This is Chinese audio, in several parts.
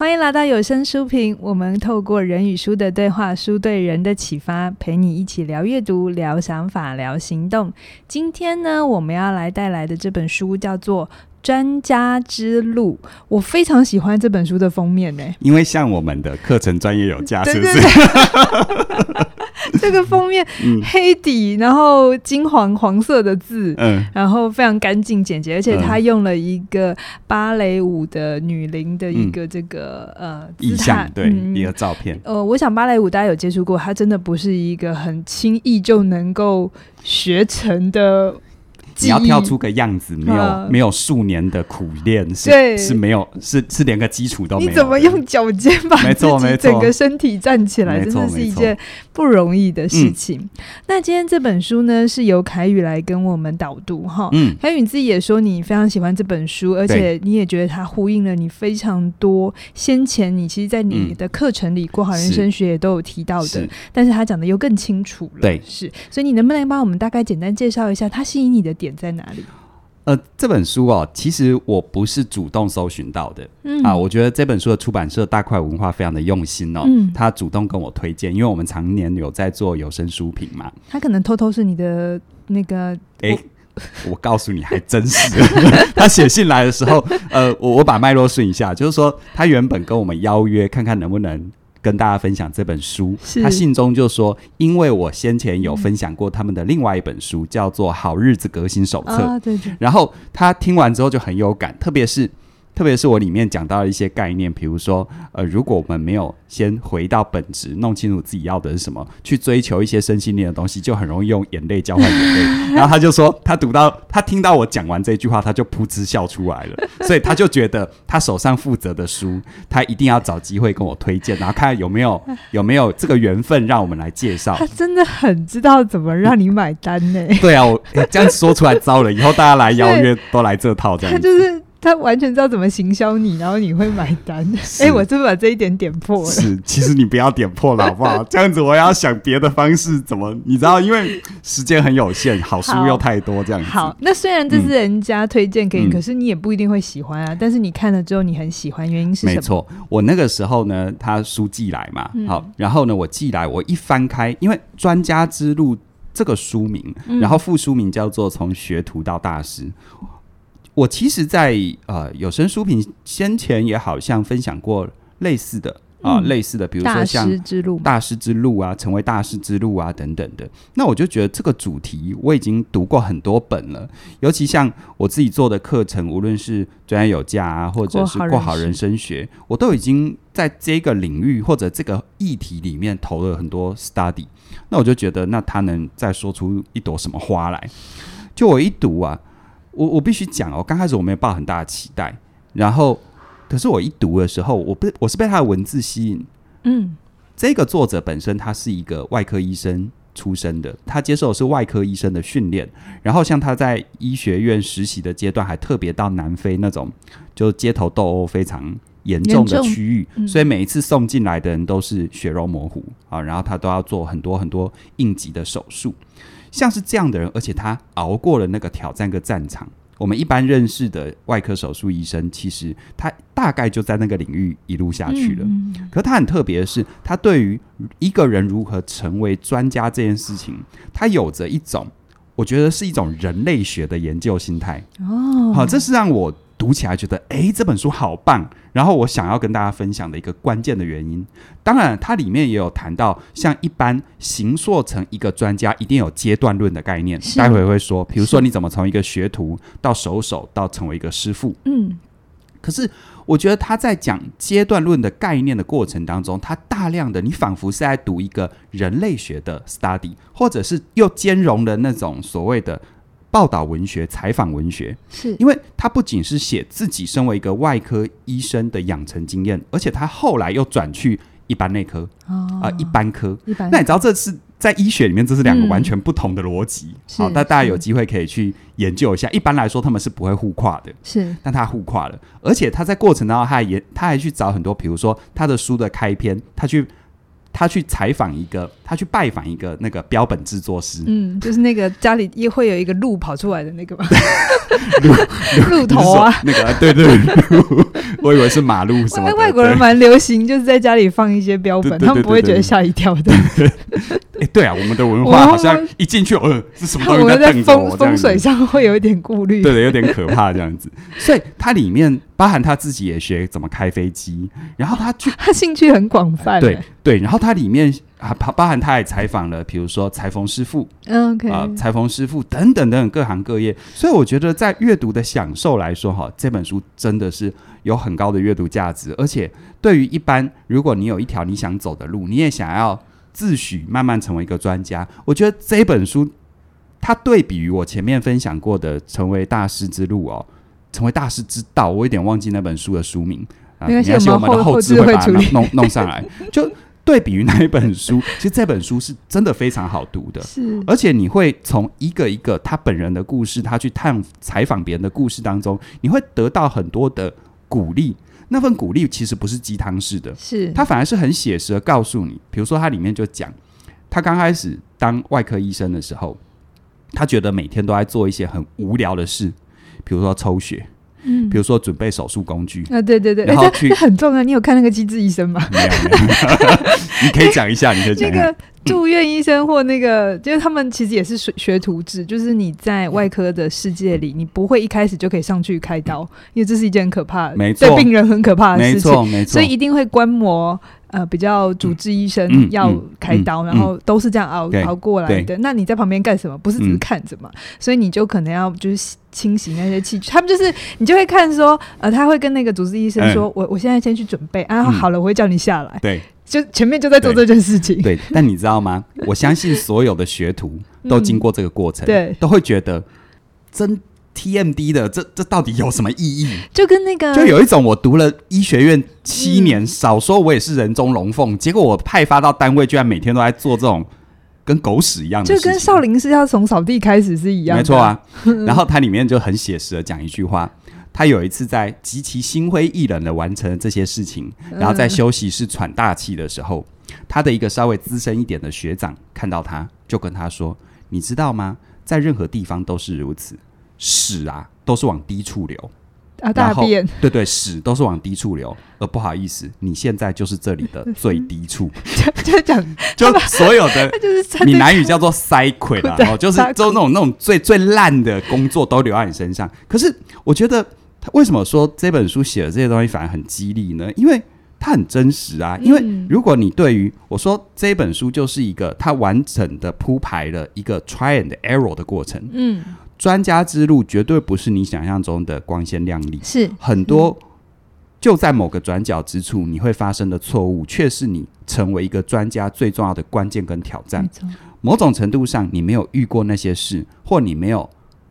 欢迎来到有声书评，我们透过人与书的对话，书对人的启发，陪你一起聊阅读、聊想法、聊行动。今天呢，我们要来带来的这本书叫做《专家之路》，我非常喜欢这本书的封面呢，因为像我们的课程专业有价，是不是？这个封面黑底，然后金黄黄色的字，嗯，然后非常干净简洁，而且他用了一个芭蕾舞的女伶的一个这个、嗯、呃意象，对、嗯、一个照片。呃，我想芭蕾舞大家有接触过，它真的不是一个很轻易就能够学成的。你要跳出个样子，没有、呃、没有数年的苦练，是是没有，是是连个基础都没有。你怎么用脚尖把自己整个身体站起来？真的是一件不容易的事情。嗯、那今天这本书呢，是由凯宇来跟我们导读哈。嗯，凯宇你自己也说你非常喜欢这本书，而且你也觉得它呼应了你非常多先前你其实，在你的课程里，过好人生学也都有提到的，是但是他讲的又更清楚了。对，是。所以你能不能帮我们大概简单介绍一下它吸引你的点？在哪里？呃，这本书哦，其实我不是主动搜寻到的，嗯啊，我觉得这本书的出版社大块文化非常的用心哦，嗯，他主动跟我推荐，因为我们常年有在做有声书评嘛，他可能偷偷是你的那个，哎、欸，我告诉你，还真是，他写信来的时候，呃，我我把脉络顺一下，就是说他原本跟我们邀约，看看能不能。跟大家分享这本书，他信中就说：“因为我先前有分享过他们的另外一本书，叫做《好日子革新手册》，啊，对对。然后他听完之后就很有感，特别是。”特别是我里面讲到的一些概念，比如说，呃，如果我们没有先回到本质，弄清楚自己要的是什么，去追求一些身心灵的东西，就很容易用眼泪交换眼泪。然后他就说，他读到，他听到我讲完这句话，他就噗嗤笑出来了。所以他就觉得，他手上负责的书，他一定要找机会跟我推荐，然后看有没有有没有这个缘分，让我们来介绍。他真的很知道怎么让你买单呢？对啊，我这样说出来糟了，以后大家来 邀约都来这套这样子。他就是。他完全知道怎么行销你，然后你会买单。哎、欸，我是不是把这一点点破了？是，其实你不要点破了，好不好？这样子我要想别的方式，怎么？你知道，因为时间很有限，好书又太多，这样子。好，那虽然这是人家推荐给你，嗯、可是你也不一定会喜欢啊。但是你看了之后，你很喜欢，原因是什么？没错，我那个时候呢，他书寄来嘛，嗯、好，然后呢，我寄来，我一翻开，因为《专家之路》这个书名，然后副书名叫做《从学徒到大师》。我其实在，在呃有声书评先前也好像分享过类似的啊、呃，类似的，比如说像大师之路、大师之路啊，成为大师之路啊等等的。那我就觉得这个主题我已经读过很多本了，尤其像我自己做的课程，无论是专业有价啊，或者是过好人生学，我都已经在这个领域或者这个议题里面投了很多 study。那我就觉得，那他能再说出一朵什么花来？就我一读啊。我我必须讲哦，刚开始我没有抱很大的期待，然后，可是我一读的时候，我不我是被他的文字吸引。嗯，这个作者本身他是一个外科医生出身的，他接受的是外科医生的训练，然后像他在医学院实习的阶段，还特别到南非那种就街头斗殴非常严重的区域，嗯、所以每一次送进来的人都是血肉模糊啊，然后他都要做很多很多应急的手术。像是这样的人，而且他熬过了那个挑战跟战场。我们一般认识的外科手术医生，其实他大概就在那个领域一路下去了。嗯嗯、可他很特别的是，他对于一个人如何成为专家这件事情，他有着一种，我觉得是一种人类学的研究心态。哦，好，这是让我。读起来觉得，诶，这本书好棒。然后我想要跟大家分享的一个关键的原因，当然它里面也有谈到，像一般形塑成一个专家，一定有阶段论的概念。待会会说，比如说你怎么从一个学徒到熟手，到成为一个师傅。嗯。可是我觉得他在讲阶段论的概念的过程当中，他大量的，你仿佛是在读一个人类学的 study，或者是又兼容了那种所谓的。报道文学、采访文学，是因为他不仅是写自己身为一个外科医生的养成经验，而且他后来又转去一般内科啊、哦呃，一般科。一般科。那你知道这是在医学里面，这是两个完全不同的逻辑。好、嗯，那、哦、大家有机会可以去研究一下。一般来说，他们是不会互跨的。是，但他互跨了，而且他在过程当中，他还也他还去找很多，比如说他的书的开篇，他去。他去采访一个，他去拜访一个那个标本制作师，嗯，就是那个家里也会有一个鹿跑出来的那个吧，鹿鹿头啊，那个对对，鹿，我以为是马路什么。外国人蛮流行，就是在家里放一些标本，他们不会觉得吓一跳的。哎，对啊，我们的文化好像一进去，呃，是什么东西在 等着我？风水上会有一点顾虑，对的，有点可怕这样子。所以它里面包含他自己也学怎么开飞机，然后他去，他兴趣很广泛。对对，然后它里面啊，包包含他也采访了，比如说裁缝师傅，嗯，OK，啊，裁缝师傅等等等等各行各业。所以我觉得在阅读的享受来说，哈，这本书真的是有很高的阅读价值，而且对于一般如果你有一条你想走的路，你也想要。自诩慢慢成为一个专家，我觉得这本书，它对比于我前面分享过的《成为大师之路》哦，《成为大师之道》，我有点忘记那本书的书名啊。没关系，我们的后置会把它弄弄，弄上来。就对比于那一本书，其实这本书是真的非常好读的，是。而且你会从一个一个他本人的故事，他去探采访别人的故事当中，你会得到很多的鼓励。那份鼓励其实不是鸡汤式的，是他反而是很写实的告诉你。比如说，他里面就讲，他刚开始当外科医生的时候，他觉得每天都在做一些很无聊的事，比如说抽血，嗯，比如说准备手术工具啊，对对对，然后去、欸、很重要。你有看那个机智医生吗？没有，没有 你可以讲一下，你可以讲一下。那个 住院医生或那个，就是他们其实也是学学徒制，就是你在外科的世界里，你不会一开始就可以上去开刀，因为这是一件很可怕的，没错，对病人很可怕的事情，没错，没错，所以一定会观摩呃比较主治医生要开刀，然后都是这样熬熬过来的。那你在旁边干什么？不是只是看着嘛？所以你就可能要就是清洗那些器具。他们就是你就会看说，呃，他会跟那个主治医生说，我我现在先去准备，啊好了，我会叫你下来。对。就前面就在做这件事情，对，对。但你知道吗？我相信所有的学徒都经过这个过程，嗯、对，都会觉得真 TMD 的，这这到底有什么意义？就跟那个，就有一种我读了医学院七年，嗯、少说我也是人中龙凤，结果我派发到单位，居然每天都在做这种跟狗屎一样的，就跟少林寺要从扫地开始是一样的，没错啊。然后它里面就很写实的讲一句话。他有一次在极其心灰意冷的完成了这些事情，然后在休息室喘大气的时候，他的一个稍微资深一点的学长看到他，就跟他说：“你知道吗？在任何地方都是如此，屎啊都是往低处流啊，大便对对，屎都是往低处流。而不好意思，你现在就是这里的最低处。就讲就所有的，就是闽南语叫做塞亏了，然后就是就那种那种最最烂的工作都留在你身上。可是我觉得。他为什么说这本书写的这些东西反而很激励呢？因为它很真实啊。因为如果你对于我说这本书就是一个它完整的铺排了一个 try and error 的过程。嗯，专家之路绝对不是你想象中的光鲜亮丽，是很多就在某个转角之处你会发生的错误，却是你成为一个专家最重要的关键跟挑战。某种程度上，你没有遇过那些事，或你没有。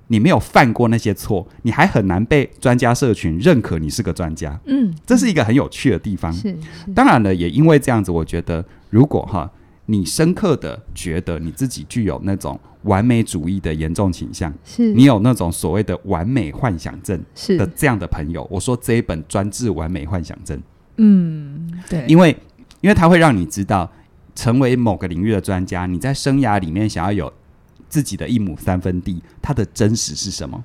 你没有犯过那些错，你还很难被专家社群认可你是个专家。嗯，这是一个很有趣的地方。是，是，当然了，也因为这样子，我觉得如果哈，你深刻的觉得你自己具有那种完美主义的严重倾向，是你有那种所谓的完美幻想症的这样的朋友，我说这一本专治完美幻想症。嗯，对，因为因为它会让你知道，成为某个领域的专家，你在生涯里面想要有。自己的一亩三分地，它的真实是什么？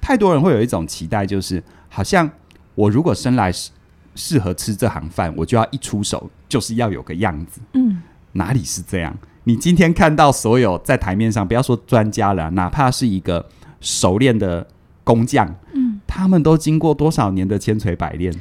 太多人会有一种期待，就是好像我如果生来适适合吃这行饭，我就要一出手就是要有个样子。嗯，哪里是这样？你今天看到所有在台面上，不要说专家了，哪怕是一个熟练的工匠，嗯，他们都经过多少年的千锤百炼。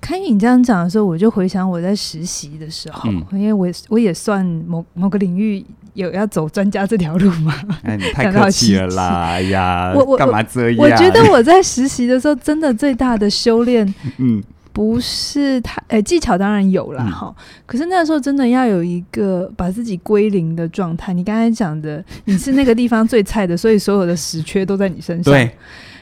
看你这样讲的时候，我就回想我在实习的时候，嗯、因为我我也算某某个领域有要走专家这条路吗。哎，你太 客气了啦！哎呀，我我干嘛这样？我觉得我在实习的时候，真的最大的修炼，嗯，不是太哎技巧当然有了哈，嗯、可是那时候真的要有一个把自己归零的状态。你刚才讲的，你是那个地方最菜的，所以所有的实缺都在你身上。对，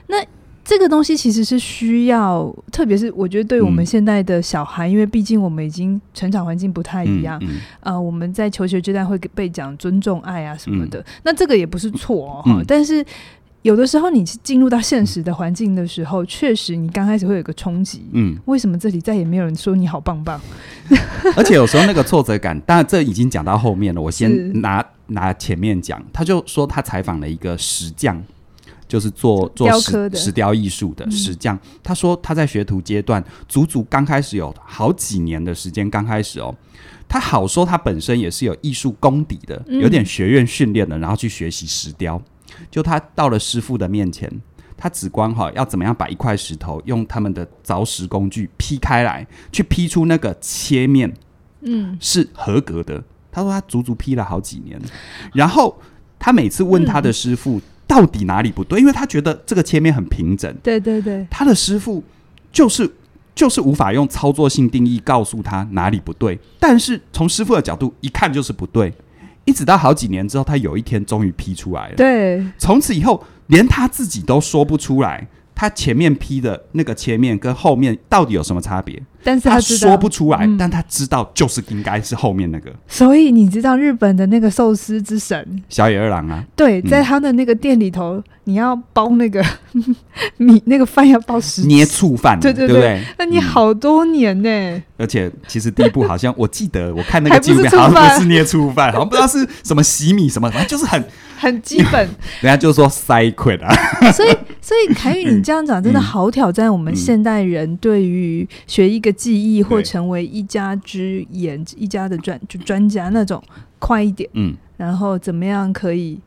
那。这个东西其实是需要，特别是我觉得对我们现在的小孩，嗯、因为毕竟我们已经成长环境不太一样，嗯嗯、呃，我们在求学阶段会被讲尊重、爱啊什么的，嗯、那这个也不是错哦，嗯、但是有的时候你进入到现实的环境的时候，确实你刚开始会有一个冲击。嗯，为什么这里再也没有人说你好棒棒？而且有时候那个挫折感，当然这已经讲到后面了。我先拿拿前面讲，他就说他采访了一个石匠，就是做做石石雕艺术的石匠。他说他在学徒阶段，足足刚开始有好几年的时间，刚开始哦，他好说他本身也是有艺术功底的，有点学院训练的，然后去学习石雕。就他到了师傅的面前，他只管哈要怎么样把一块石头用他们的凿石工具劈开来，去劈出那个切面，嗯，是合格的。他说他足足劈了好几年，然后他每次问他的师傅到底哪里不对，因为他觉得这个切面很平整。对对对，他的师傅就是就是无法用操作性定义告诉他哪里不对，但是从师傅的角度一看就是不对。一直到好几年之后，他有一天终于批出来了。对，从此以后，连他自己都说不出来，他前面批的那个切面跟后面到底有什么差别。但是他，他说不出来，嗯，但他知道就是应该是后面那个。所以你知道日本的那个寿司之神小野二郎啊？对，在他的那个店里头，嗯、你要包那个 米，那个饭要包十捏醋饭，对对对，对对那你好多年呢，嗯。而且其实第一部好像我记得我看那个纪录片，好像不是捏醋饭，好像不知道是什么洗米什么，反正就是很。很基本，人家就说塞亏啊。所以，所以凯宇，你这样讲真的好挑战我们现代人对于学一个技艺或成为一家之言、一家的专就专家那种快一点，嗯，然后怎么样可以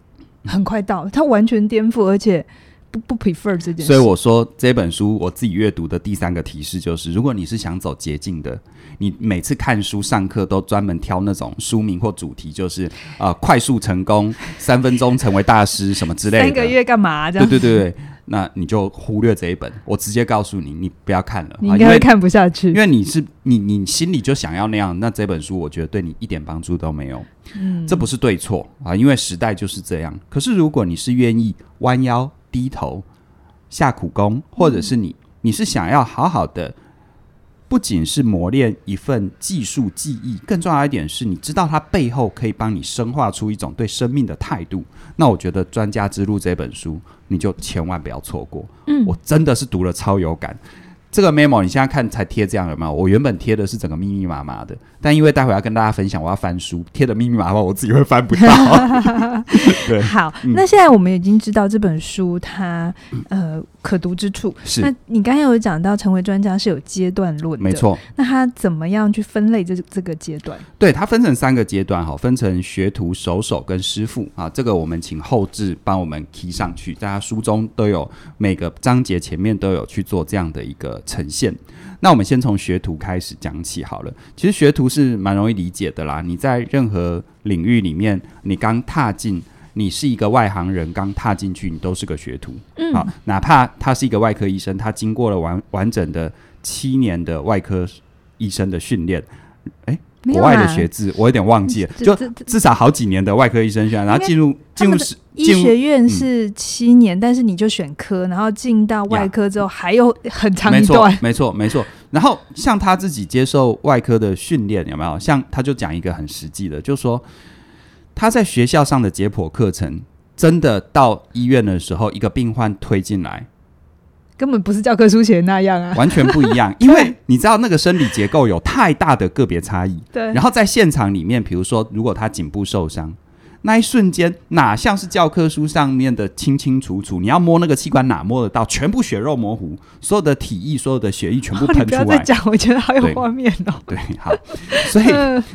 很快到？他完全颠覆，而且不不 prefer 这件事。所以我说这本书我自己阅读的第三个提示就是：如果你是想走捷径的。你每次看书上课都专门挑那种书名或主题，就是啊、呃，快速成功，三分钟成为大师什么之类的。三个月干嘛？这样？对对对，那你就忽略这一本。我直接告诉你，你不要看了，你应该会看不下去。因为你是你你心里就想要那样，那这本书我觉得对你一点帮助都没有。嗯，这不是对错啊，因为时代就是这样。可是如果你是愿意弯腰低头下苦功，或者是你你是想要好好的。不仅是磨练一份技术技艺，更重要一点是，你知道它背后可以帮你深化出一种对生命的态度。那我觉得《专家之路》这本书，你就千万不要错过。嗯，我真的是读了超有感。这个 memo 你现在看才贴这样有没有？我原本贴的是整个密密麻麻的，但因为待会要跟大家分享，我要翻书，贴的密密麻麻，我自己会翻不到。对，好、嗯，那现在我们已经知道这本书它呃可读之处是。那你刚才有讲到成为专家是有阶段论的，没错。那它怎么样去分类这这个阶段？对，它分成三个阶段哈，分成学徒、手手跟师傅啊。这个我们请后置帮我们 key 上去，大家书中都有每个章节前面都有去做这样的一个。呈现，那我们先从学徒开始讲起好了。其实学徒是蛮容易理解的啦。你在任何领域里面，你刚踏进，你是一个外行人，刚踏进去，你都是个学徒。嗯，好，哪怕他是一个外科医生，他经过了完完整的七年的外科医生的训练，诶。国外的学制，我有点忘记了，就至少好几年的外科医生学，然后进入进入医学院是七年，但是你就选科，然后进到外科之后还有很长一段，没错没错。然后像他自己接受外科的训练有没有？像他就讲一个很实际的，就是说他在学校上的解剖课程，真的到医院的时候，一个病患推进来。根本不是教科书写的那样啊，完全不一样。因为你知道那个生理结构有太大的个别差异。对。然后在现场里面，比如说，如果他颈部受伤，那一瞬间哪像是教科书上面的清清楚楚？你要摸那个器官哪摸得到？全部血肉模糊，所有的体液、所有的血液全部喷出来。不要再讲，我觉得好有画面哦。对，好。所以，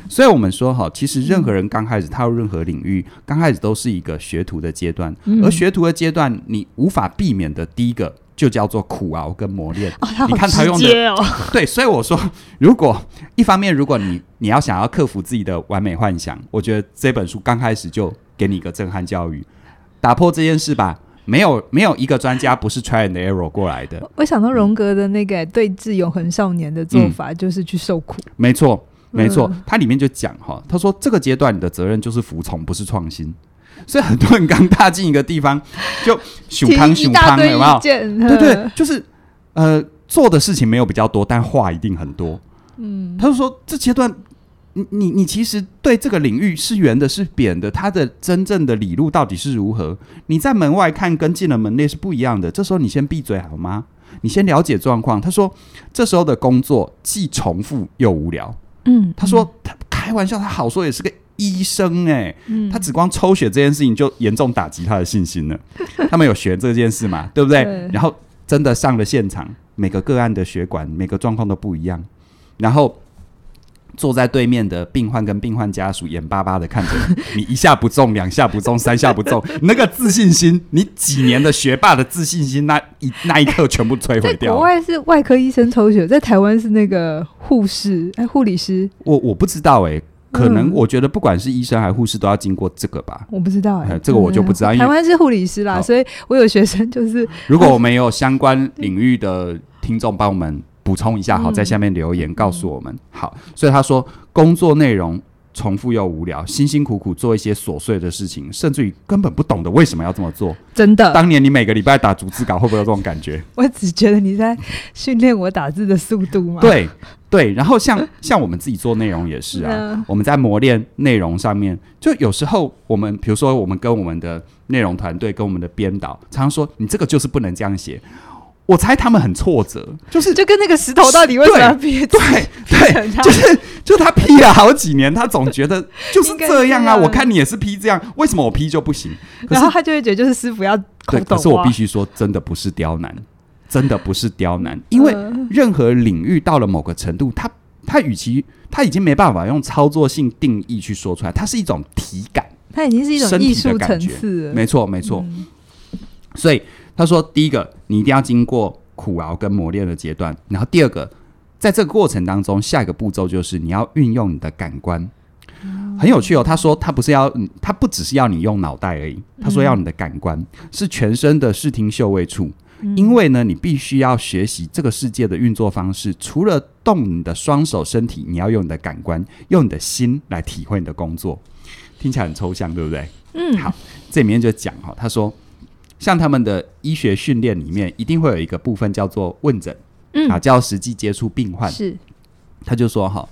所以我们说哈，其实任何人刚开始踏入任何领域，刚开始都是一个学徒的阶段。嗯、而学徒的阶段，你无法避免的第一个。就叫做苦熬跟磨练。你看他用的，对，所以我说，如果一方面，如果你你要想要克服自己的完美幻想，我觉得这本书刚开始就给你一个震撼教育，打破这件事吧。没有没有一个专家不是 try and error 过来的。我想到荣格的那个对峙永恒少年的做法，就是去受苦。嗯、没错，没错，它里面就讲哈，他说这个阶段你的责任就是服从，不是创新。所以很多人刚踏进一个地方，就 熊康熊康，有没有？对对，就是呃，做的事情没有比较多，但话一定很多。嗯，他就说这阶段你你你其实对这个领域是圆的，是扁的，它的真正的理路到底是如何？你在门外看跟进了门内是不一样的。这时候你先闭嘴好吗？你先了解状况。他说，这时候的工作既重复又无聊。嗯，他说他开玩笑，他好说也是个医生哎、欸，嗯、他只光抽血这件事情就严重打击他的信心了。他们有学这件事嘛？对不对？对，然后真的上了现场，每个个案的血管每个状况都不一样，然后。坐在对面的病患跟病患家属眼巴巴的看着你，你一下不中，两下不中，三下不中，那个自信心，你几年的学霸的自信心，那一那一刻全部摧毁掉。国外是外科医生抽血，在台湾是那个护士哎，护理师。我我不知道哎、欸，可能我觉得不管是医生还是护士都要经过这个吧。我不知道哎、欸，这个我就不知道。因为台湾是护理师啦，所以我有学生就是，如果我们有相关领域的听众帮我们。补充一下，好，在下面留言告诉我们。嗯、好，所以他说工作内容重复又无聊，辛辛苦苦做一些琐碎的事情，甚至于根本不懂得为什么要这么做。真的，当年你每个礼拜打逐字稿，会不会有这种感觉？我只觉得你在训练我打字的速度嘛。对对，然后像像我们自己做内容也是啊，嗯、我们在磨练内容上面，就有时候我们比如说我们跟我们的内容团队跟我们的编导常常说，你这个就是不能这样写。我猜他们很挫折，就是就跟那个石头到底为什么要批？对对，就是就他劈了好几年，他总觉得就是这样啊。我看你也是劈这样，为什么我劈就不行？然后他就会觉得就是师傅要对，可是我必须说，真的不是刁难，真的不是刁难，因为任何领域到了某个程度，他他与其他已经没办法用操作性定义去说出来，它是一种体感，它已经是一种艺术层次，没错没错，所以。他说：“第一个，你一定要经过苦熬跟磨练的阶段。然后第二个，在这个过程当中，下一个步骤就是你要运用你的感官。很有趣哦。他说他不是要，他不只是要你用脑袋而已。他说要你的感官是全身的视听嗅味触。因为呢，你必须要学习这个世界的运作方式。除了动你的双手身体，你要用你的感官，用你的心来体会你的工作。听起来很抽象，对不对？嗯。好，这里面就讲哈，他说。”像他们的医学训练里面，一定会有一个部分叫做问诊，嗯，啊，叫实际接触病患。是，他就说哈，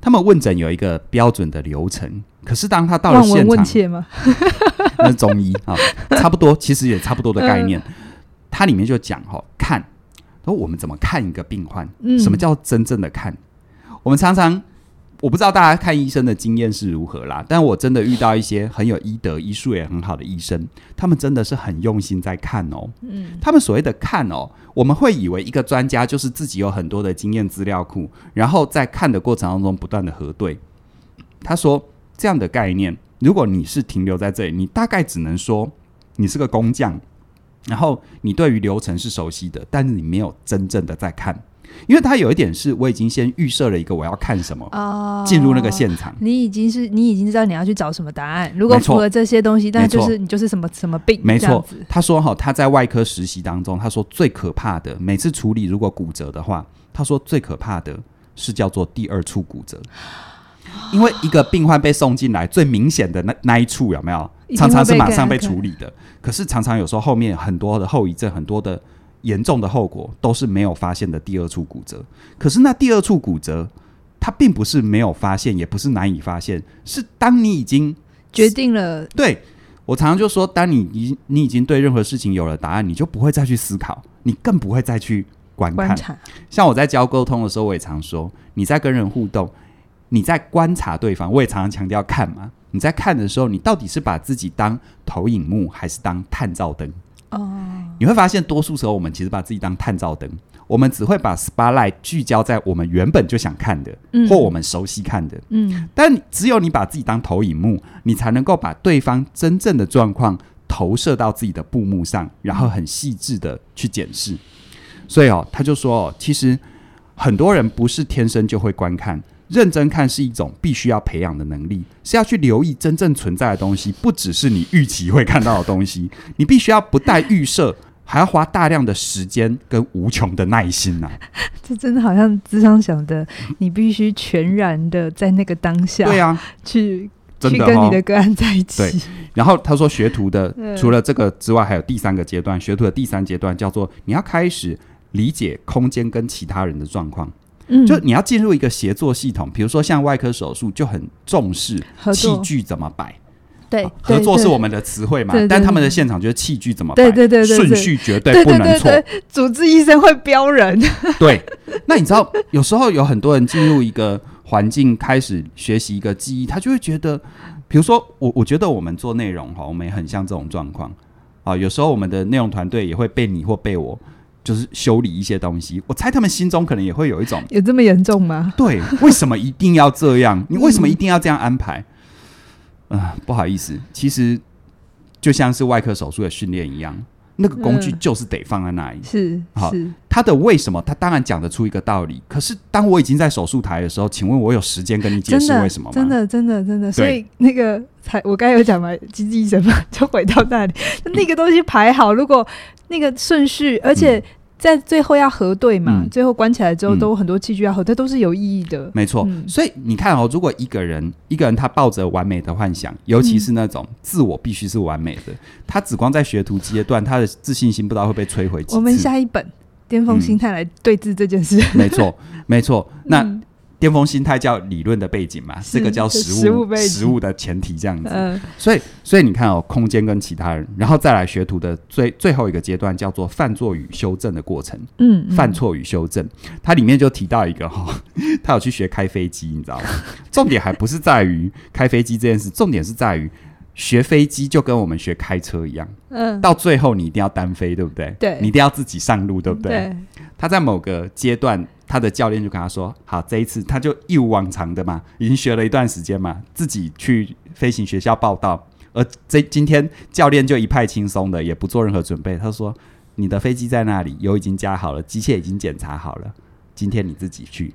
他们问诊有一个标准的流程，可是当他到了现场，问切吗？那是中医啊，差不多，其实也差不多的概念。它里面就讲哈，看，说我们怎么看一个病患？什么叫真正的看？我们常常。我不知道大家看医生的经验是如何啦，但我真的遇到一些很有医德、医术也很好的医生，他们真的是很用心在看哦。嗯，他们所谓的看哦，我们会以为一个专家就是自己有很多的经验资料库，然后在看的过程当中不断的核对。他说这样的概念，如果你是停留在这里，你大概只能说你是个工匠，然后你对于流程是熟悉的，但是你没有真正的在看。因为他有一点是，我已经先预设了一个我要看什么，哦，进入那个现场，你已经是你已经知道你要去找什么答案。如果符合这些东西，那就是你就是什么什么病。没错，他说哈，他在外科实习当中，他说最可怕的，每次处理如果骨折的话，他说最可怕的是叫做第二处骨折，因为一个病患被送进来，最明显的那那一处有没有，常常是马上被处理的，可是常常有时候后面很多的后遗症，很多的。严重的后果都是没有发现的第二处骨折，可是那第二处骨折，它并不是没有发现，也不是难以发现，是当你已经决定了。对，我常常就说，当你已你已经对任何事情有了答案，你就不会再去思考，你更不会再去观看。观察。像我在教沟通的时候，我也常说，你在跟人互动，你在观察对方，我也常常强调看嘛。你在看的时候，你到底是把自己当投影幕，还是当探照灯？哦，oh. 你会发现，多数时候我们其实把自己当探照灯，我们只会把 spotlight 聚焦在我们原本就想看的，嗯、或我们熟悉看的。嗯，但只有你把自己当投影幕，你才能够把对方真正的状况投射到自己的布幕上，然后很细致的去检视。所以哦，他就说哦，其实很多人不是天生就会观看。认真看是一种必须要培养的能力，是要去留意真正存在的东西，不只是你预期会看到的东西。你必须要不带预设，还要花大量的时间跟无穷的耐心呐、啊。这真的好像智商想的，你必须全然的在那个当下，对啊，去去跟你的个案在一起。对。然后他说，学徒的 除了这个之外，还有第三个阶段，学徒的第三阶段叫做你要开始理解空间跟其他人的状况。嗯，就你要进入一个协作系统，比如说像外科手术就很重视器具怎么摆。对，合作是我们的词汇嘛，但他们的现场就是器具怎么摆，对对对，顺序绝对不能错。主治医生会标人。对，那你知道有时候有很多人进入一个环境开始学习一个记忆，他就会觉得，比如说我，我觉得我们做内容哈，我们也很像这种状况啊。有时候我们的内容团队也会被你或被我，就是修理一些东西。我猜他们心中可能也会有一种，有这么严重吗？对，为什么一定要这样？你为什么一定要这样安排？啊、呃，不好意思，其实就像是外科手术的训练一样，那个工具就是得放在那里。是、嗯，好，他的为什么？他当然讲得出一个道理。可是当我已经在手术台的时候，请问我有时间跟你解释为什么吗？真的，真的，真的。所以那个才我刚才有讲嘛，经济医生嘛，就回到那里，那个东西排好，如果那个顺序，而且。嗯在最后要核对嘛，嗯、最后关起来之后都很多器具要核对，嗯、都是有意义的。没错，嗯、所以你看哦，如果一个人一个人他抱着完美的幻想，尤其是那种自我必须是完美的，嗯、他只光在学徒阶段，他的自信心不知道会被摧毁。我们下一本巅峰心态来对峙这件事。嗯、没错，没错。那。嗯巅峰心态叫理论的背景嘛，这个叫实物实物的前提这样子。嗯、所以所以你看哦，空间跟其他人，然后再来学徒的最最后一个阶段叫做犯错与修正的过程。嗯，嗯，犯错与修正，它里面就提到一个哈、哦，他有去学开飞机，你知道吗？重点还不是在于开飞机这件事，重点是在于学飞机就跟我们学开车一样。嗯，到最后你一定要单飞，对不对？对，你一定要自己上路，对不对？对，他在某个阶段。他的教练就跟他说：“好，这一次他就一如往常的嘛，已经学了一段时间嘛，自己去飞行学校报到。而这今天教练就一派轻松的，也不做任何准备。他说：‘你的飞机在那里，油已经加好了，机械已经检查好了，今天你自己去。’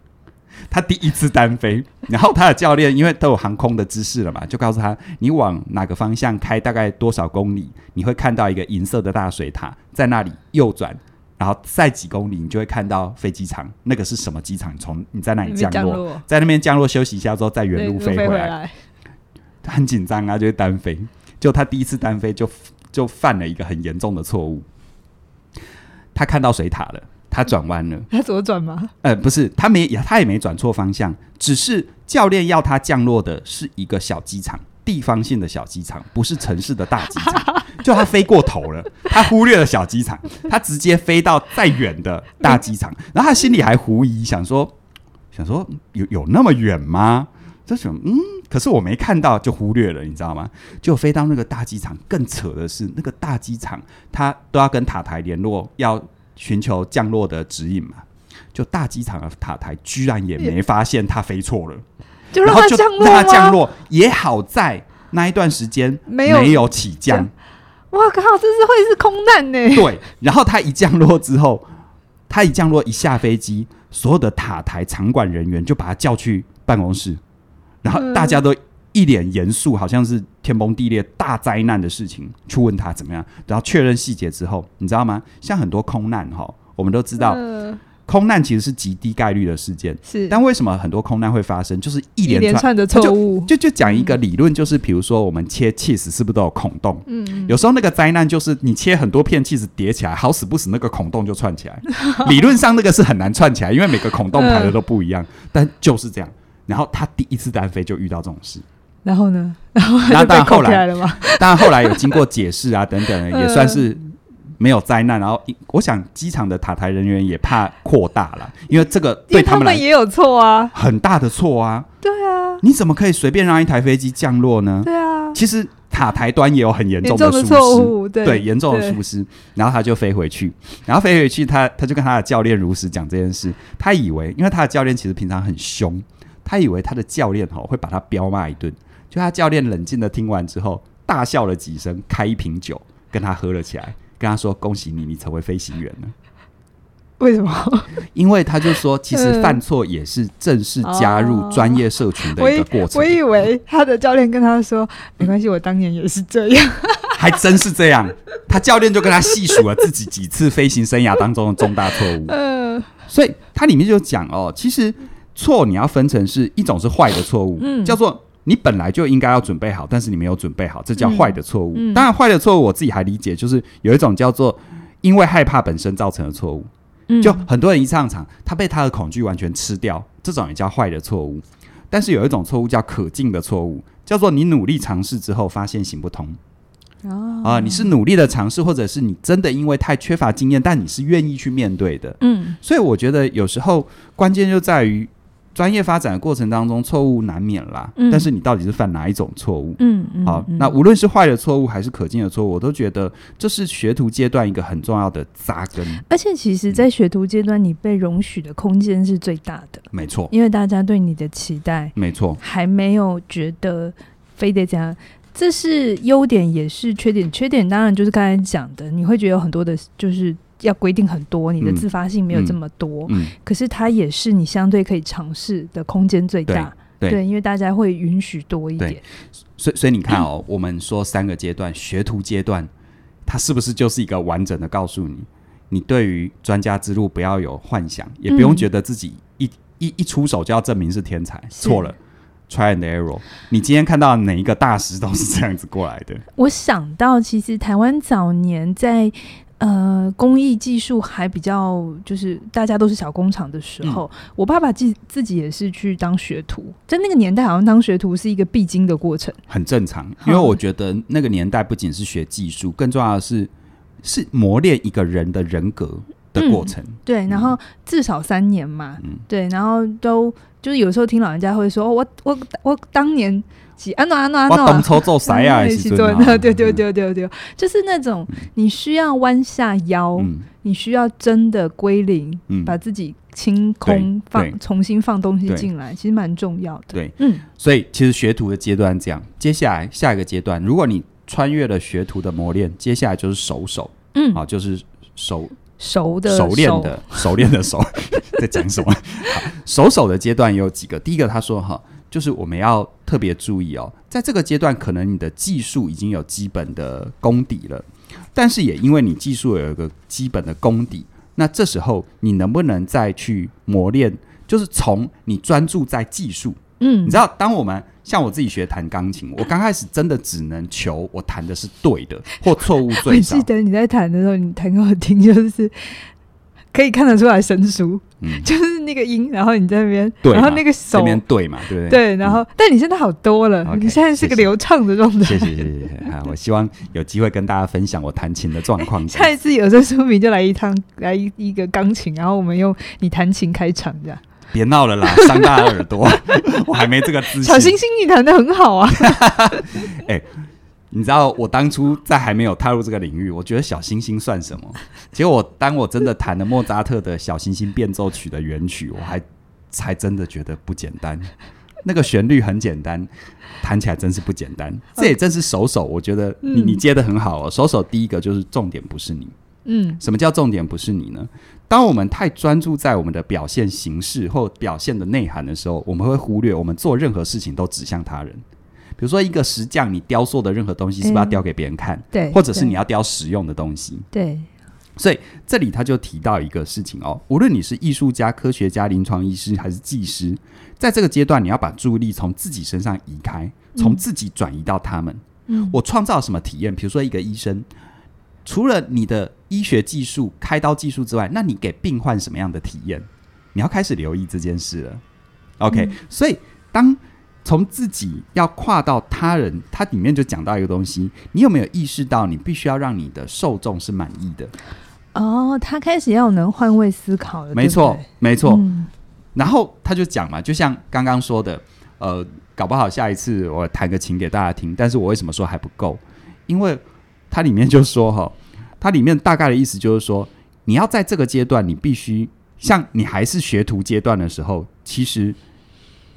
他第一次单飞，然后他的教练因为都有航空的知识了嘛，就告诉他：‘你往哪个方向开，大概多少公里，你会看到一个银色的大水塔，在那里右转。’然后再几公里，你就会看到飞机场。那个是什么机场？从你在那里降落，降落在那边降落休息一下之后，再原路飞回来。回来他很紧张啊，就是单飞。就他第一次单飞就就犯了一个很严重的错误。他看到水塔了，他转弯了。他左转吗？呃，不是，他没，他也没转错方向，只是教练要他降落的是一个小机场。地方性的小机场，不是城市的大机场，就他飞过头了，他忽略了小机场，他直接飞到再远的大机场，然后他心里还狐疑，想说，想说有有那么远吗？这想，嗯，可是我没看到，就忽略了，你知道吗？就飞到那个大机场，更扯的是，那个大机场他都要跟塔台联络，要寻求降落的指引嘛，就大机场的塔台居然也没发现他飞错了。就让它降落，让他降落也好在那一段时间没有没有起降。哇靠，这是会是空难呢？对，然后他一降落之后，他一降落一下飞机，所有的塔台场馆人员就把他叫去办公室，然后大家都一脸严肃，好像是天崩地裂大灾难的事情，去问他怎么样，然后确认细节之后，你知道吗？像很多空难哈，我们都知道。呃空难其实是极低概率的事件，是。但为什么很多空难会发生？就是一连串，的错误。就就讲一个理论，就是比如说我们切 cheese 是不是都有孔洞？嗯。有时候那个灾难就是你切很多片 cheese 叠起来，好死不死那个孔洞就串起来。理论上那个是很难串起来，因为每个孔洞排的都不一样。嗯、但就是这样。然后他第一次单飞就遇到这种事。然后呢？然后然后来，当然后来有经过解释啊等等，也算是。没有灾难，然后我想机场的塔台人员也怕扩大了，因为这个对他们也有错啊，很大的错啊。对啊，你怎么可以随便让一台飞机降落呢？对啊，其实塔台端也有很严重的疏失，对，对，严重的疏失。然后他就飞回去，然后飞回去他，他他就跟他的教练如实讲这件事。他以为，因为他的教练其实平常很凶，他以为他的教练吼会把他彪骂一顿。就他教练冷静的听完之后，大笑了几声，开一瓶酒跟他喝了起来。跟他说：“恭喜你，你成为飞行员了。”为什么？因为他就说，其实犯错也是正式加入专业社群的一个过程。我以为他的教练跟他说：“没关系，我当年也是这样。”还真是这样。他教练就跟他细数了自己几次飞行生涯当中的重大错误。嗯，所以他里面就讲哦，其实错你要分成是一种是坏的错误，嗯，叫做。你本来就应该要准备好，但是你没有准备好，这叫坏的错误。嗯嗯、当然，坏的错误我自己还理解，就是有一种叫做因为害怕本身造成的错误。嗯，就很多人一上场，他被他的恐惧完全吃掉，这种也叫坏的错误。但是有一种错误叫可敬的错误，叫做你努力尝试之后发现行不通。哦，啊，你是努力的尝试，或者是你真的因为太缺乏经验，但你是愿意去面对的。嗯，所以我觉得有时候关键就在于。专业发展的过程当中，错误难免啦。嗯，但是你到底是犯哪一种错误？嗯嗯。好，那无论是坏的错误还是可敬的错误，我都觉得这是学徒阶段一个很重要的扎根。而且，其实，在学徒阶段，你被容许的空间是最大的。没错，因为大家对你的期待，没错，还没有觉得非得这样。这是优点，也是缺点。缺点当然就是刚才讲的，你会觉得有很多的，就是。要规定很多，你的自发性没有这么多，嗯嗯嗯、可是它也是你相对可以尝试的空间最大，对，对，因为大家会允许多一点。所以，所以你看哦，嗯、我们说三个阶段，学徒阶段，它是不是就是一个完整的告诉你，你对于专家之路不要有幻想，也不用觉得自己一、嗯、一一出手就要证明是天才，错了，try and error。你今天看到哪一个大师都是这样子过来的？我想到，其实台湾早年在。呃，工艺技术还比较，就是大家都是小工厂的时候，嗯、我爸爸自自己也是去当学徒，在那个年代，好像当学徒是一个必经的过程，很正常。因为我觉得那个年代不仅是学技术，更重要的是是磨练一个人的人格的过程。嗯、对，然后至少三年嘛，嗯、对，然后都就是有时候听老人家会说，我我我当年。啊喏啊喏啊喏！我当初做啥呀？对对对对对，就是那种你需要弯下腰，你需要真的归零，把自己清空，放重新放东西进来，其实蛮重要的。对，嗯，所以其实学徒的阶段这样，接下来下一个阶段，如果你穿越了学徒的磨练，接下来就是熟手，嗯，啊，就是熟熟的熟练的 熟练的熟，在讲什么？熟手的阶段有几个？第一个他说哈。就是我们要特别注意哦，在这个阶段，可能你的技术已经有基本的功底了，但是也因为你技术有一个基本的功底，那这时候你能不能再去磨练？就是从你专注在技术，嗯，你知道，当我们像我自己学弹钢琴，我刚开始真的只能求我弹的是对的，或错误 最少。我记得你在弹的时候，你弹给我听，就是可以看得出来生疏。嗯，就是那个音，然后你在那边，然后那个手那边对嘛，对不对？对，然后，但你现在好多了，你现在是个流畅的状态。谢谢谢谢谢，我希望有机会跟大家分享我弹琴的状况。下一次有这书名就来一趟，来一一个钢琴，然后我们用你弹琴开场，这样。别闹了啦，伤大家耳朵，我还没这个自信。小星星，你弹的很好啊。哎。你知道我当初在还没有踏入这个领域，我觉得小星星算什么？结果我当我真的弹了莫扎特的小星星变奏曲的原曲，我还才真的觉得不简单。那个旋律很简单，弹起来真是不简单。这也正是熟手，我觉得你你接的很好哦。熟手第一个就是重点不是你，嗯，什么叫重点不是你呢？当我们太专注在我们的表现形式或表现的内涵的时候，我们会忽略我们做任何事情都指向他人。比如说，一个石匠，你雕塑的任何东西，是不是要雕给别人看？嗯、对，或者是你要雕实用的东西？对。所以这里他就提到一个事情哦，无论你是艺术家、科学家、临床医师还是技师，在这个阶段，你要把注意力从自己身上移开，从自己转移到他们。嗯，我创造什么体验？比如说，一个医生，除了你的医学技术、开刀技术之外，那你给病患什么样的体验？你要开始留意这件事了。OK，嗯，所以当。从自己要跨到他人，它里面就讲到一个东西，你有没有意识到，你必须要让你的受众是满意的？哦，他开始要能换位思考了。没错，对对没错。嗯、然后他就讲嘛，就像刚刚说的，呃，搞不好下一次我弹个琴给大家听，但是我为什么说还不够？因为它里面就说哈，它里面大概的意思就是说，你要在这个阶段，你必须像你还是学徒阶段的时候，其实。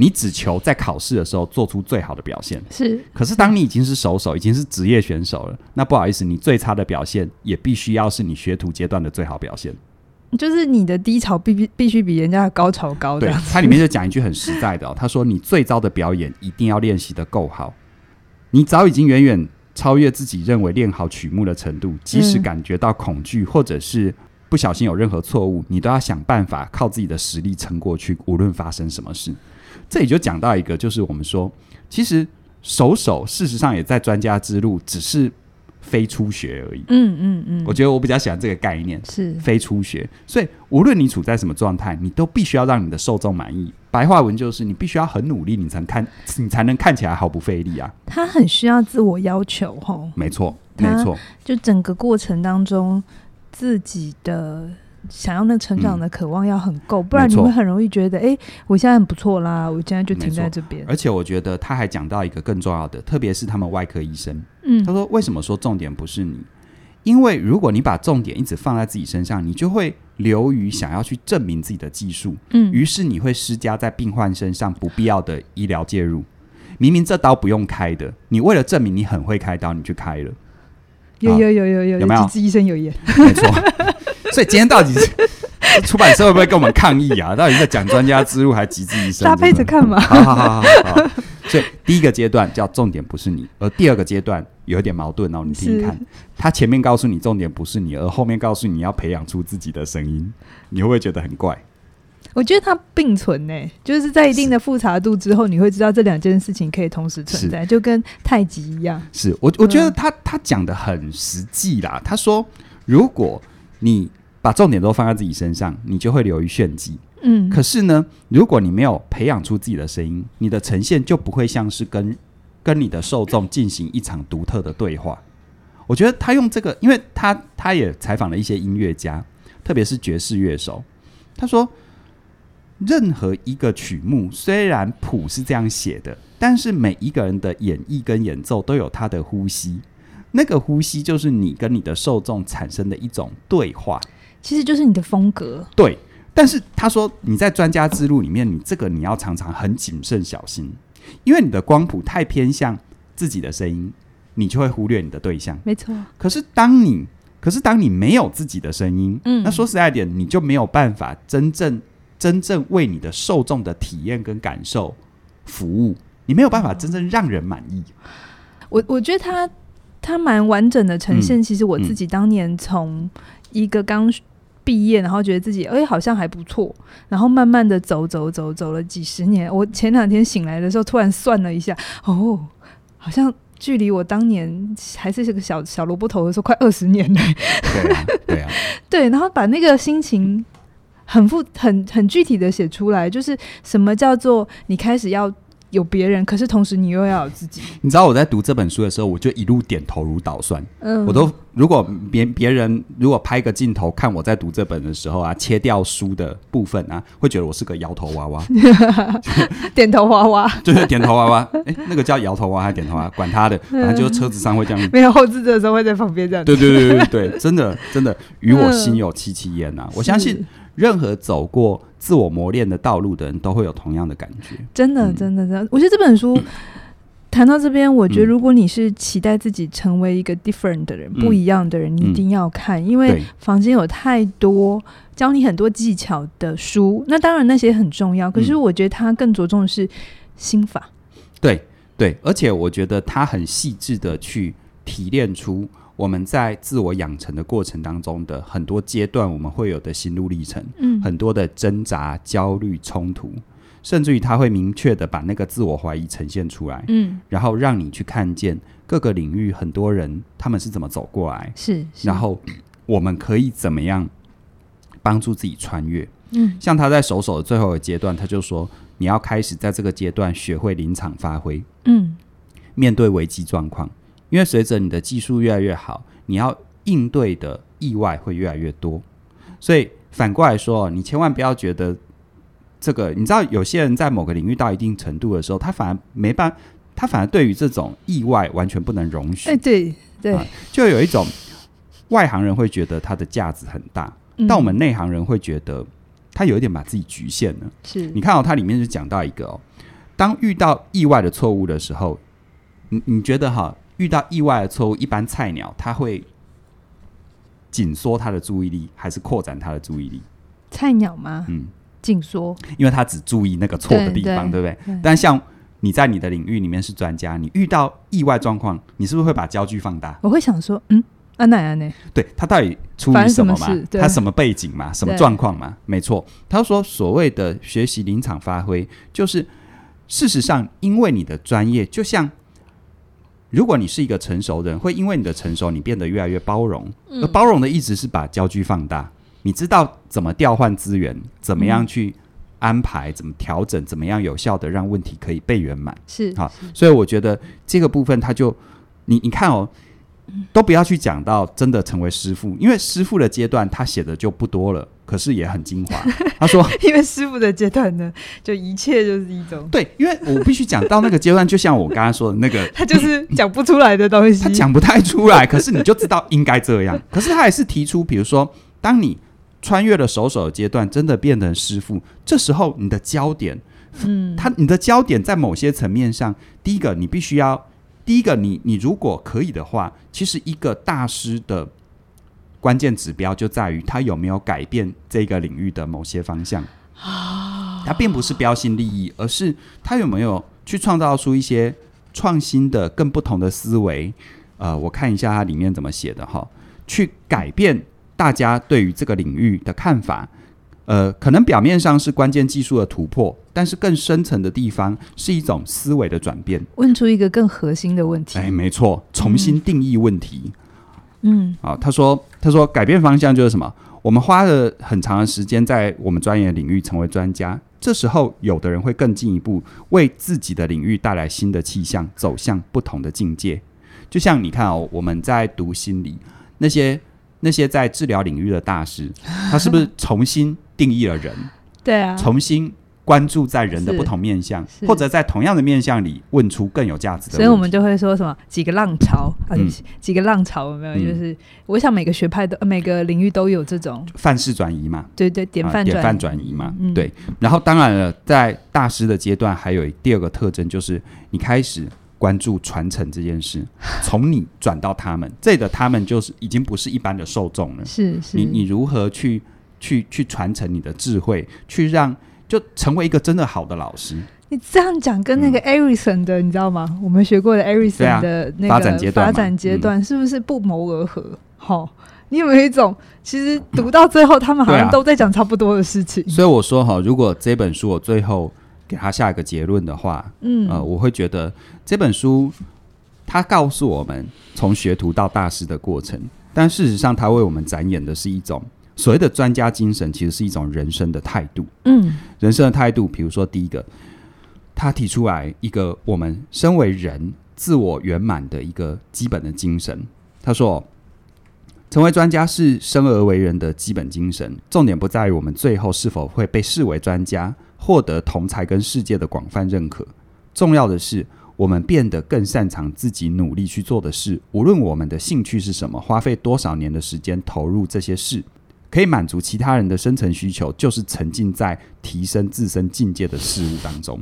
你只求在考试的时候做出最好的表现，是。可是当你已经是熟手，已经是职业选手了，那不好意思，你最差的表现也必须要是你学徒阶段的最好表现。就是你的低潮必必必须比人家的高潮高。对，它里面就讲一句很实在的哦，他说：“你最糟的表演一定要练习的够好，你早已经远远超越自己认为练好曲目的程度，即使感觉到恐惧或者是不小心有任何错误，你都要想办法靠自己的实力撑过去，无论发生什么事。”这里就讲到一个，就是我们说，其实手手事实上也在专家之路，只是非初学而已。嗯嗯嗯，我觉得我比较喜欢这个概念，是非初学。所以无论你处在什么状态，你都必须要让你的受众满意。白话文就是你必须要很努力，你才看，你才能看起来毫不费力啊。他很需要自我要求，吼，没错，没错。就整个过程当中，自己的。想要那成长的渴望要很够，嗯、不然你会很容易觉得，哎、欸，我现在很不错啦，我现在就停在这边。而且我觉得他还讲到一个更重要的，特别是他们外科医生，嗯，他说为什么说重点不是你？因为如果你把重点一直放在自己身上，你就会流于想要去证明自己的技术，嗯，于是你会施加在病患身上不必要的医疗介入。明明这刀不用开的，你为了证明你很会开刀，你去开了。有有有有有，有没有？医生有言，没错。所以今天到底是出版社会不会跟我们抗议啊？到底在讲专家之路，还集资医生？搭配着看嘛。好好好好好。所以第一个阶段叫重点不是你，而第二个阶段有一点矛盾哦。你听听看，他前面告诉你重点不是你，而后面告诉你要培养出自己的声音，你会不会觉得很怪？我觉得它并存呢，就是在一定的复查度之后，你会知道这两件事情可以同时存在，就跟太极一样。是我我觉得他他讲的很实际啦。他说，如果你把重点都放在自己身上，你就会流于炫技。嗯，可是呢，如果你没有培养出自己的声音，你的呈现就不会像是跟跟你的受众进行一场独特的对话。我觉得他用这个，因为他他也采访了一些音乐家，特别是爵士乐手。他说，任何一个曲目虽然谱是这样写的，但是每一个人的演绎跟演奏都有他的呼吸，那个呼吸就是你跟你的受众产生的一种对话。其实就是你的风格，对。但是他说你在专家之路里面，你这个你要常常很谨慎小心，因为你的光谱太偏向自己的声音，你就会忽略你的对象。没错。可是当你，可是当你没有自己的声音，嗯，那说实在一点，你就没有办法真正真正为你的受众的体验跟感受服务，你没有办法真正让人满意。我我觉得他他蛮完整的呈现。嗯，其实我自己当年从一个刚。毕业，然后觉得自己哎、欸，好像还不错，然后慢慢的走走走走了几十年。我前两天醒来的时候，突然算了一下，哦，好像距离我当年还是这个小小萝卜头的时候，快二十年了。对啊，对啊，对。然后把那个心情很复很很具体的写出来，就是什么叫做你开始要。有别人，可是同时你又要有自己。你知道我在读这本书的时候，我就一路点头如捣蒜。嗯，我都如果别别人如果拍个镜头看我在读这本的时候啊，切掉书的部分啊，会觉得我是个摇头娃娃，点头娃娃，就是点头娃娃。哎、欸，那个叫摇头娃娃还是点头娃娃？管他的，反正就是车子上会这样。没有后置的时候会在旁边这样。对对对对对，真的真的与我心有戚戚焉呐！我相信。任何走过自我磨练的道路的人都会有同样的感觉。真的，真的，真的。我觉得这本书 谈到这边，我觉得如果你是期待自己成为一个 different 的人，不一样的人，你一定要看，因为房间有太多教你很多技巧的书。那当然那些很重要，可是我觉得他更着重的是心法。对对，而且我觉得他很细致的去提炼出。我们在自我养成的过程当中的很多阶段，我们会有的心路历程，嗯，很多的挣扎、焦虑、冲突，甚至于他会明确的把那个自我怀疑呈现出来，嗯，然后让你去看见各个领域很多人他们是怎么走过来，是，是，然后我们可以怎么样帮助自己穿越，嗯，像他在手手的最后一个阶段，他就说你要开始在这个阶段学会临场发挥，嗯，面对危机状况。因为随着你的技术越来越好，你要应对的意外会越来越多，所以反过来说，你千万不要觉得这个。你知道，有些人在某个领域到一定程度的时候，他反而没办法，他反而对于这种意外完全不能容许。哎，对对，啊，就有一种外行人会觉得他的价值很大，嗯，但我们内行人会觉得他有一点把自己局限了。是你看到，哦，它里面就讲到一个哦，当遇到意外的错误的时候，你你觉得哈？遇到意外的错误，一般菜鸟他会紧缩他的注意力，还是扩展他的注意力？菜鸟吗？嗯，紧缩，因为他只注意那个错的地方，对，不对？对，但像你在你的领域里面是专家，你遇到意外状况，你是不是会把焦距放大？我会想说，嗯，啊哪样呢？对，他到底出于什么嘛？什他什么背景嘛？什么状况嘛？没错，他说所谓的学习临场发挥，就是事实上因为你的专业，就像。如果你是一个成熟人，会因为你的成熟，你变得越来越包容。而包容的意思是把焦距放大，你知道怎么调换资源，怎么样去安排，怎么调整，怎么样有效的让问题可以被圆满。是好，所以我觉得这个部分，他就你你看哦。都不要去讲到真的成为师傅，因为师傅的阶段他写的就不多了，可是也很精华。他说，因为师傅的阶段呢，就一切就是一种对，因为我必须讲到那个阶段，就像我刚刚说的那个，他就是讲不出来的东西，他讲不太出来，可是你就知道应该这样。可是他还是提出，比如说，当你穿越了手手的阶段，真的变成师傅，这时候你的焦点，嗯，他你的焦点在某些层面上，第一个你必须要。第一个，你你如果可以的话，其实一个大师的关键指标就在于它有没有改变这个领域的某些方向啊。它并不是标新立异，而是它有没有去创造出一些创新的、更不同的思维。呃，我看一下它里面怎么写的哈，去改变大家对于这个领域的看法。呃，可能表面上是关键技术的突破，但是更深层的地方是一种思维的转变。问出一个更核心的问题。哎，没错，重新定义问题。嗯，好，他说，他说改变方向就是什么？我们花了很长的时间在我们专业领域成为专家，这时候有的人会更进一步，为自己的领域带来新的气象，走向不同的境界。就像你看哦，我们在读心理那些那些在治疗领域的大师，他是不是重新？定义了人，对啊，重新关注在人的不同面相，或者在同样的面相里问出更有价值的。所以我们就会说什么几个浪潮啊，几个浪潮有没有？嗯、就是我想每个学派都每个领域都有这种范式转移嘛，对对，典范典范转移嘛，嗯、对。然后当然了，在大师的阶段，还有第二个特征就是你开始关注传承这件事，从你转到他们，这个他们就是已经不是一般的受众了，是是，你你如何去？去去传承你的智慧，去让就成为一个真的好的老师。你这样讲跟那个艾瑞森的，嗯、你知道吗？我们学过的艾瑞森的那个发展阶段，发展阶段是不是不谋而合？好、嗯，你有没有一种其实读到最后，他们好像都在讲差不多的事情？啊、所以我说哈，如果这本书我最后给他下一个结论的话，嗯呃，我会觉得这本书它告诉我们从学徒到大师的过程，但事实上，它为我们展演的是一种。所谓的专家精神，其实是一种人生的态度。嗯，人生的态度，比如说第一个，他提出来一个我们身为人自我圆满的一个基本的精神。他说，成为专家是生而为人的基本精神。重点不在于我们最后是否会被视为专家，获得同才跟世界的广泛认可。重要的是，我们变得更擅长自己努力去做的事。无论我们的兴趣是什么，花费多少年的时间投入这些事。可以满足其他人的深层需求，就是沉浸在提升自身境界的事物当中，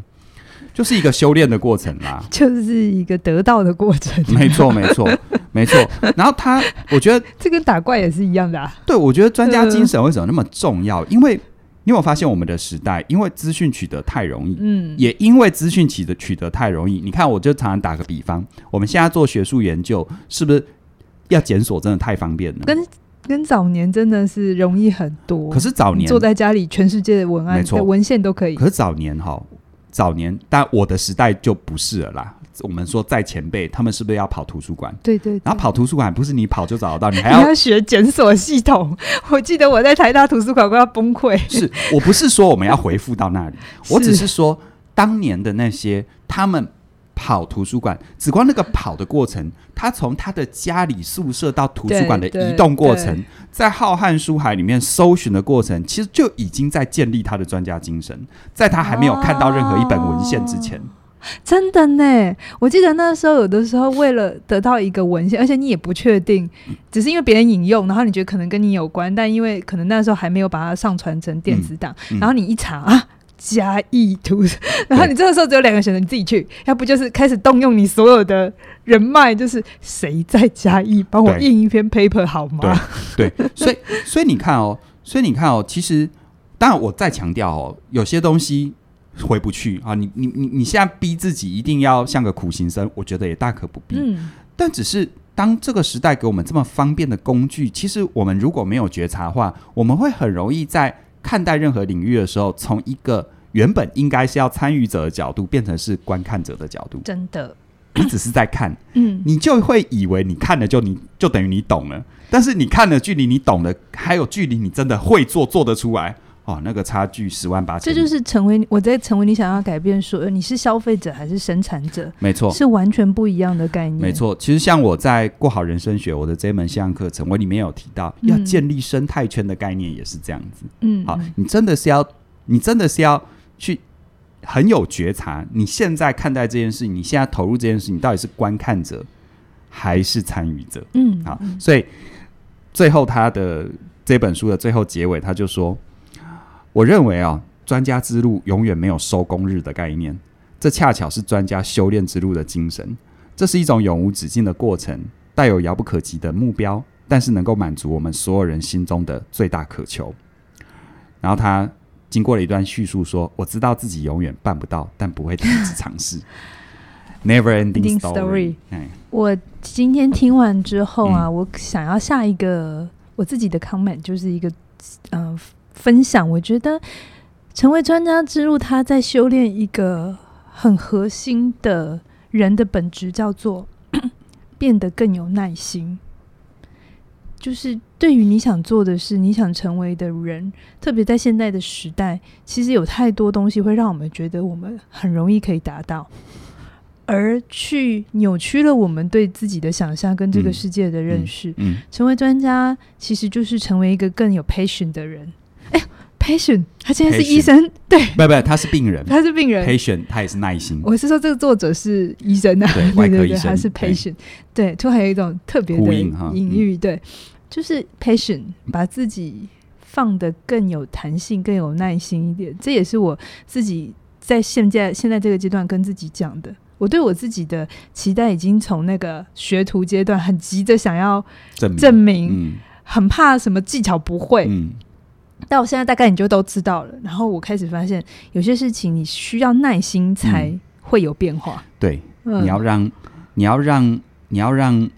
就是一个修炼的过程啦，就是一个得到的过程。没错，没错，没错。然后他，我觉得这跟打怪也是一样的啊。对，我觉得专家精神为什么那么重要？因为你有没有发现，我们的时代因为资讯取得太容易，嗯，也因为资讯取得取得太容易。你看，我就常常打个比方，我们现在做学术研究，是不是要检索真的太方便了？跟跟早年真的是容易很多，可是早年坐在家里，全世界的文案、文献都可以。可是早年哈，早年，但我的时代就不是了啦。我们说在前辈，他们是不是要跑图书馆？对，对对，然后跑图书馆不是你跑就找得到，你还要学检索系统。我记得我在台大图书馆快要崩溃。是我不是说我们要回复到那里，我只是说当年的那些他们。跑图书馆，只光那个跑的过程，他从他的家里宿舍到图书馆的移动过程，在浩瀚书海里面搜寻的过程，其实就已经在建立他的专家精神。在他还没有看到任何一本文献之前，哦，真的呢。我记得那时候有的时候，为了得到一个文献，而且你也不确定，只是因为别人引用，然后你觉得可能跟你有关，但因为可能那时候还没有把它上传成电子档，嗯嗯、然后你一查啊。嘉义图，然后你这个时候只有两个选择，你自己去，要不就是开始动用你所有的人脉，就是谁在嘉义帮我印一篇 paper 好吗？对，对，所以所以你看哦，所以你看哦，其实当然我再强调哦，有些东西回不去啊，你你你你现在逼自己一定要像个苦行僧，我觉得也大可不必。嗯，但只是当这个时代给我们这么方便的工具，其实我们如果没有觉察的话，我们会很容易在。看待任何领域的时候，从一个原本应该是要参与者的角度，变成是观看者的角度。真的，你只是在看，嗯，你就会以为你看了就你就等于你懂了，但是你看了距离你懂的还有距离你真的会做做得出来。哦，那个差距十万八千，这就是成为我在成为你想要改变说，你是消费者还是生产者？没错，是完全不一样的概念。没错，其实像我在过好人生学我的这门线上课程，我里面有提到，要建立生态圈的概念也是这样子。嗯，好，你真的是要，你真的是要去很有觉察，你现在看待这件事，你现在投入这件事，你到底是观看者还是参与者？嗯，好，所以最后他的这本书的最后结尾，他就说。我认为啊，专家之路永远没有收工日的概念，这恰巧是专家修炼之路的精神。这是一种永无止境的过程，带有遥不可及的目标，但是能够满足我们所有人心中的最大渴求。然后他经过了一段叙述说：“我知道自己永远办不到，但不会停止尝试。”Never ending story。我今天听完之后啊，嗯、我想要下一个我自己的 comment，就是一个嗯。呃分享，我觉得成为专家之路，他在修炼一个很核心的人的本质，叫做 变得更有耐心。就是对于你想做的事，你想成为的人，特别在现在的时代，其实有太多东西会让我们觉得我们很容易可以达到，而去扭曲了我们对自己的想象跟这个世界的认识。嗯，嗯，嗯，成为专家，其实就是成为一个更有 patient 的人。patient，他现在是医生，对，不不，他是病人，他是病人。patient，他也是耐心。我是说，这个作者是医生啊，对，外科医生，他是 patient，对，就还有一种特别的隐喻，对，就是 patient，把自己放的更有弹性、更有耐心一点。这也是我自己在现在现在这个阶段跟自己讲的。我对我自己的期待已经从那个学徒阶段，很急着想要证明，很怕什么技巧不会，嗯。到现在大概你就都知道了，然后我开始发现有些事情你需要耐心才会有变化。嗯、对，嗯、你要让，你要让，你要让，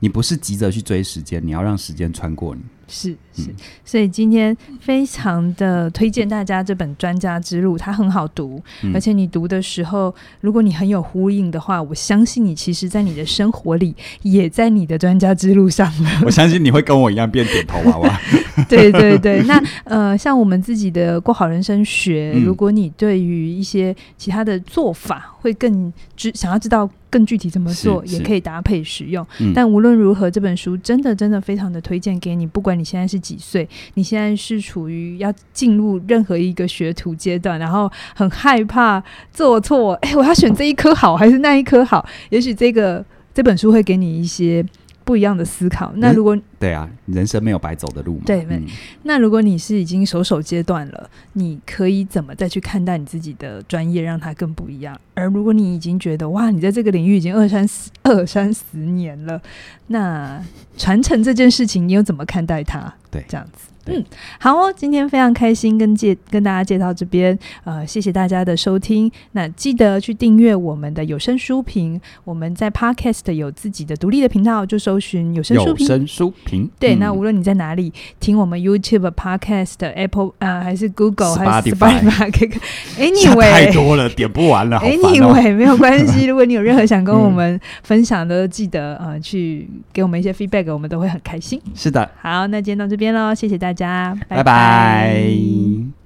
你不是急着去追时间，你要让时间穿过你。是是，所以今天非常的推荐大家这本《专家之路》，它很好读，嗯、而且你读的时候，如果你很有呼应的话，我相信你其实，在你的生活里，也在你的专家之路上了。我相信你会跟我一样变点头娃娃。对对对，那呃，像我们自己的过好人生学，如果你对于一些其他的做法会更知，想要知道。更具体怎么做，也可以搭配使用。嗯、但无论如何，这本书真的真的非常的推荐给你。不管你现在是几岁，你现在是处于要进入任何一个学徒阶段，然后很害怕做错，哎，我要选这一科好还是那一科好？也许这个这本书会给你一些。不一样的思考。那如果对啊，人生没有白走的路嘛。对，嗯、那如果你是已经熟手阶段了，你可以怎么再去看待你自己的专业，让它更不一样？而如果你已经觉得哇，你在这个领域已经二三十二三十年了，那传承这件事情，你又怎么看待它？对，这样子。嗯，好哦，今天非常开心跟介跟大家介绍这边，呃，谢谢大家的收听。那记得去订阅我们的有声书评，我们在 Podcast 有自己的独立的频道，就搜寻有声书评。有声书评，对。嗯、那无论你在哪里听我们 YouTube Podcast、Apple 啊，还是 Google 还是 Spotify，Anyway，太多了，点不完了。哦、Anyway，没有关系。如果你有任何想跟我们分享的，记得呃去给我们一些 feedback，我们都会很开心。是的，好，那今天到这边喽，谢谢大家。大家，拜拜。